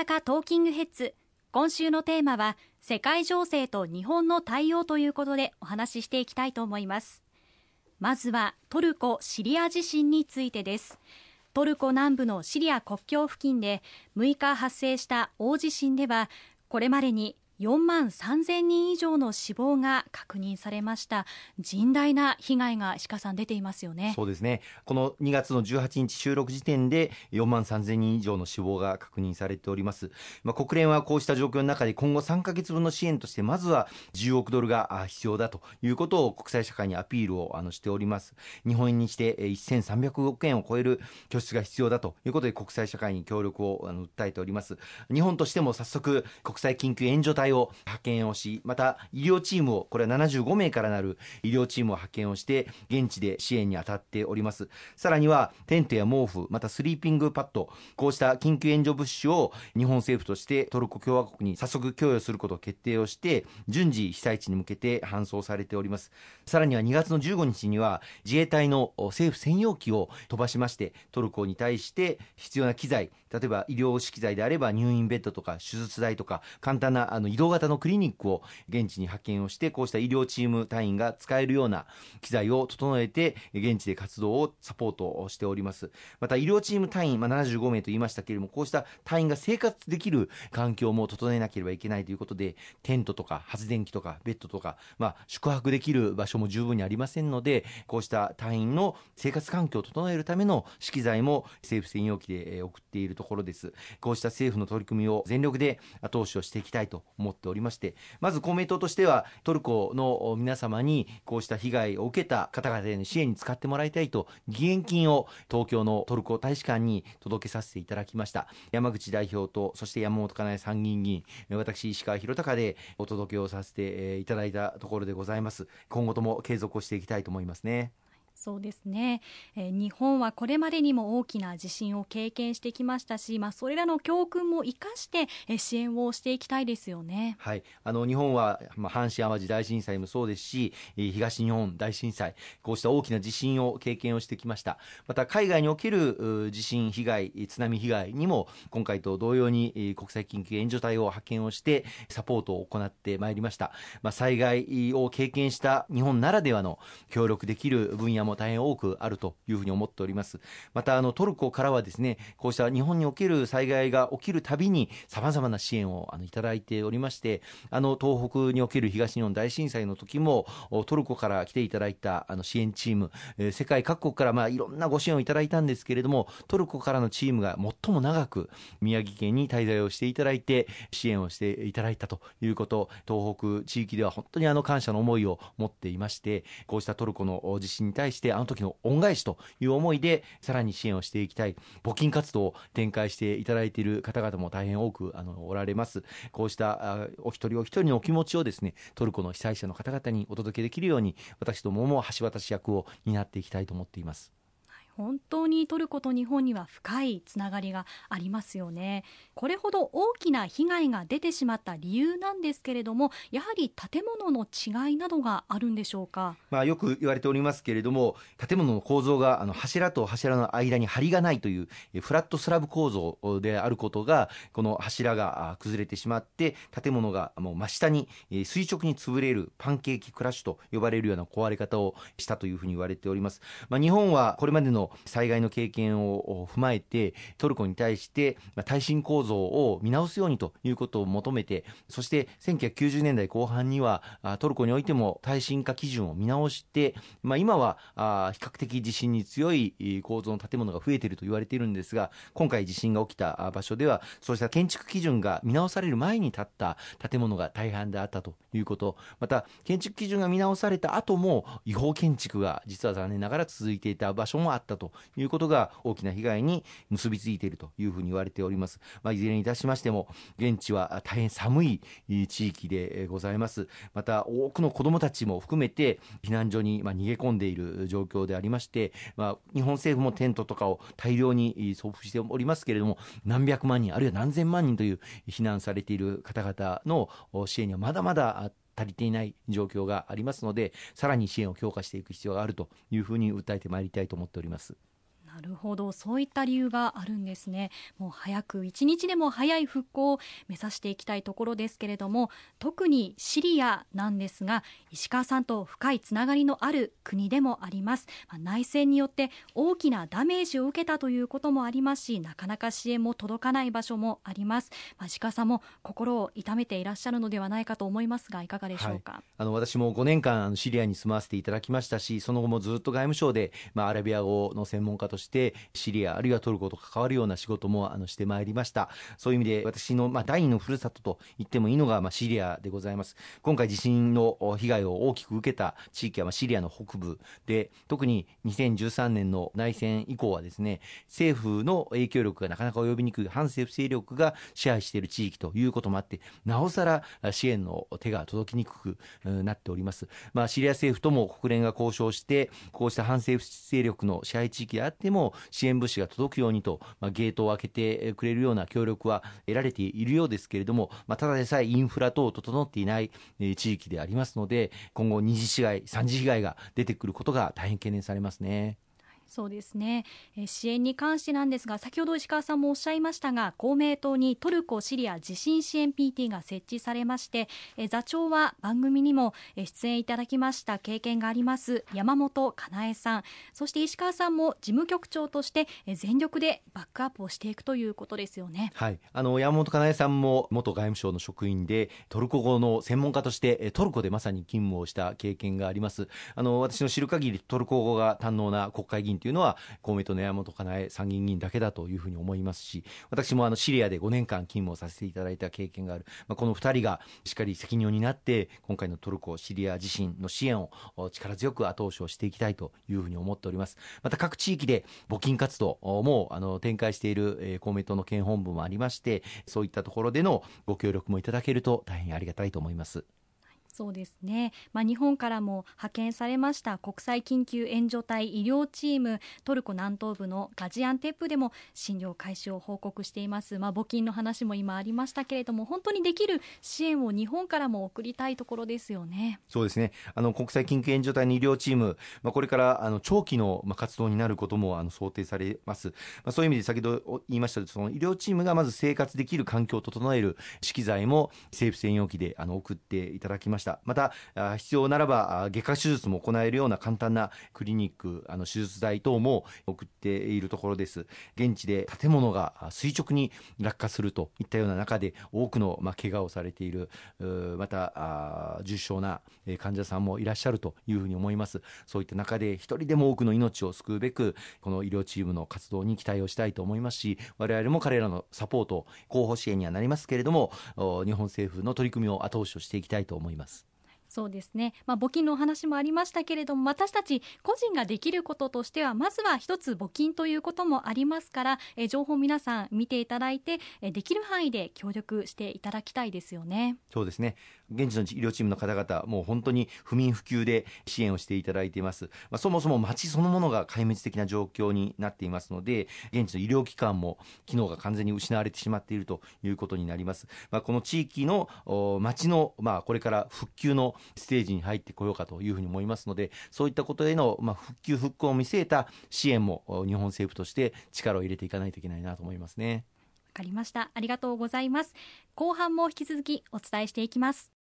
阪トーキングヘッズ。今週のテーマは世界情勢と日本の対応ということでお話ししていきたいと思います。まずはトルコ・シリア地震についてです。トルコ南部のシリア国境付近で6日発生した大地震ではこれまでに4万3000人以上の死亡が確認されました。甚大な被害が石川さん出ていますよね。そうですね。この2月の18日収録時点で4万3000人以上の死亡が確認されております、まあ、国連はこうした状況の中で今後3か月分の支援としてまずは10億ドルが必要だということを国際社会にアピールをあのしております。日本円にして1300億円を超える拠出が必要だということで国際社会に協力をあの訴えております。日本としても早速国際緊急援助隊を派遣をしまた医療チームをこれは75名からなる医療チームを派遣をして現地で支援に当たっております。さらにはテントや毛布またスリーピングパッドこうした緊急援助物資を日本政府としてトルコ共和国に早速供与することを決定をして順次被災地に向けて搬送されております。さらには2月の15日には自衛隊の政府専用機を飛ばしましてトルコに対して必要な機材例えば医療資機材であれば入院ベッドとか手術台とか簡単なあの移動型のクリニックを現地に派遣をしてこうした医療チーム隊員が使えるような機材を整えて現地で活動をサポートをしております。また医療チーム隊員、まあ、75名と言いましたけれどもこうした隊員が生活できる環境も整えなければいけないということでテントとか発電機とかベッドとか、まあ、宿泊できる場所も十分にありませんのでこうした隊員の生活環境を整えるための資機材も政府専用機で送っているところです。こうした政府の取り組みを全力で後押しをしていきたいと思思っておりましてまず公明党としてはトルコの皆様にこうした被害を受けた方々への支援に使ってもらいたいと義援金を東京のトルコ大使館に届けさせていただきました。山口代表とそして山本かなえ参議院議員私石川博隆でお届けをさせていただいたところでございます。今後とも継続をしていきたいと思いますね。そうですね、えー、日本はこれまでにも大きな地震を経験してきましたし、まあ、それらの教訓も生かして、えー、支援をしていきたいですよね、はい、あの日本は、まあ、阪神・淡路大震災もそうですし東日本大震災こうした大きな地震を経験をしてきました。また海外における地震被害津波被害にも今回と同様に国際緊急援助隊を派遣をしてサポートを行ってまいりました、まあ、災害を経験した日本ならではの協力できる分野も大変多くあるというふうに思っております。またあのトルコからはですねこうした日本における災害が起きるたびにさまざまな支援をあのいただいておりましてあの東北における東日本大震災の時もトルコから来ていただいたあの支援チーム、えー、世界各国からまあいろんなご支援をいただいたんですけれどもトルコからのチームが最も長く宮城県に滞在をしていただいて支援をしていただいたということ東北地域では本当にあの感謝の思いを持っていましてこうしたトルコの地震に対してしてあの時の恩返しという思いでさらに支援をしていきたい募金活動を展開していただいている方々も大変多くあのおられます。こうしたお一人お一人のお気持ちをですねトルコの被災者の方々にお届けできるように私どもも橋渡し役を担っていきたいと思っています。本当にトルコと日本には深いつながりがありますよね。これほど大きな被害が出てしまった理由なんですけれどもやはり建物の違いなどがあるんでしょうか、まあ、よく言われておりますけれども建物の構造があの柱と柱の間に梁がないというフラットスラブ構造であることがこの柱が崩れてしまって建物がもう真下に垂直に潰れるパンケーキクラッシュと呼ばれるような壊れ方をしたというふうに言われております、まあ、日本はこれまでの災害の経験を踏まえてトルコに対して耐震構造を見直すようにということを求めてそして1990年代後半にはトルコにおいても耐震化基準を見直して、まあ、今は比較的地震に強い構造の建物が増えていると言われているんですが今回地震が起きた場所ではそうした建築基準が見直される前に建った建物が大半であったということ。また建築基準が見直された後も違法建築が実は残念ながら続いていた場所もあった。ということが大きな被害に結びついているというふうに言われております。まあ、いずれにいたしましても現地は大変寒い地域でございます。また多くの子どもたちも含めて避難所にま逃げ込んでいる状況でありまして、まあ、日本政府もテントとかを大量に送付しておりますけれども何百万人あるいは何千万人という避難されている方々の支援にはまだまだ足りていない状況がありますのでさらに支援を強化していく必要があるというふうに訴えてまいりたいと思っております。なるほどそういった理由があるんですね。もう早く一日でも早い復興を目指していきたいところですけれども特にシリアなんですが石川さんと深いつながりのある国でもあります、まあ、内戦によって大きなダメージを受けたということもありますしなかなか支援も届かない場所もあります、まあ、石川さんも心を痛めていらっしゃるのではないかと思いますがいかがでしょうか、はい、あの私も5年間シリアに住まわせていただきましたしその後もずっと外務省で、まあ、アラビア語の専門家としてシリアあるいはトルコと関わるような仕事もあのしてまいりました。そういう意味で私の、まあ、第二のふるさとと言ってもいいのが、まあ、シリアでございます。今回地震の被害を大きく受けた地域は、まあ、シリアの北部で特に2013年の内戦以降はですね政府の影響力がなかなか及びにくい反政府勢力が支配している地域ということもあってなおさら支援の手が届きにくくなっております、まあ、シリア政府とも国連が交渉してこうした反政府勢力の支配地域であっても支援物資が届くようにと、まあ、ゲートを開けてくれるような協力は得られているようですけれども、まあ、ただでさえインフラ等整っていない地域でありますので今後二次被害三次被害が出てくることが大変懸念されますね。そうですね、え支援に関してなんですが先ほど石川さんもおっしゃいましたが公明党にトルコ・シリア地震支援 PT が設置されまして、え座長は番組にも出演いただきました。経験があります。山本かなえさん。そして石川さんも事務局長として全力でバックアップをしていくということですよね。はい、あの山本かなえさんも元外務省の職員でトルコ語の専門家としてトルコでまさに勤務をした経験があります。あの私の知る限りトルコ語が堪能な国会議員というのは公明党の山本かなえ参議院議員だけだというふうに思いますし私もあのシリアで5年間勤務をさせていただいた経験がある、まあ、この2人がしっかり責任を担って今回のトルコ・シリア地震の支援を力強く後押しをしていきたいというふうに思っておりますまた各地域で募金活動もあの展開している、公明党の県本部もありましてそういったところでのご協力もいただけると大変ありがたいと思います。そうですね、まあ、日本からも派遣されました国際緊急援助隊医療チームトルコ南東部のガジアンテップでも診療開始を報告しています、まあ、募金の話も今ありましたけれども本当にできる支援を日本からも送りたいところですよね。そうですね。あの国際緊急援助隊の医療チーム、まあ、これからあの長期の活動になることもあの想定されます、まあ、そういう意味で先ほど言いましたその医療チームがまず生活できる環境を整える資機材も政府専用機であの送っていただきました。また必要ならば外科手術も行えるような簡単なクリニックあの手術台等も送っているところです。現地で建物が垂直に落下するといったような中で多くのまあ怪我をされているまた重症な患者さんもいらっしゃるというふうに思います。そういった中で一人でも多くの命を救うべくこの医療チームの活動に期待をしたいと思いますし我々も彼らのサポート後方支援にはなりますけれども日本政府の取り組みを後押しをしていきたいと思います。そうですね、まあ、募金のお話もありましたけれども私たち個人ができることとしてはまずは一つ募金ということもありますからえ情報皆さん見ていただいてえできる範囲で協力していただきたいですよね。そうですね。現地の医療チームの方々もう本当に不眠不休で支援をしていただいています、まあ、そもそも町そのものが壊滅的な状況になっていますので現地の医療機関も機能が完全に失われてしまっているということになります、まあ、この地域の町の、まあ、これから復旧のステージに入ってこようかというふうに思いますのでそういったことへの、まあ、復旧復興を見据えた支援も日本政府として力を入れていかないといけないなと思いますね。わかりました。ありがとうございます。後半も引き続きお伝えしていきます。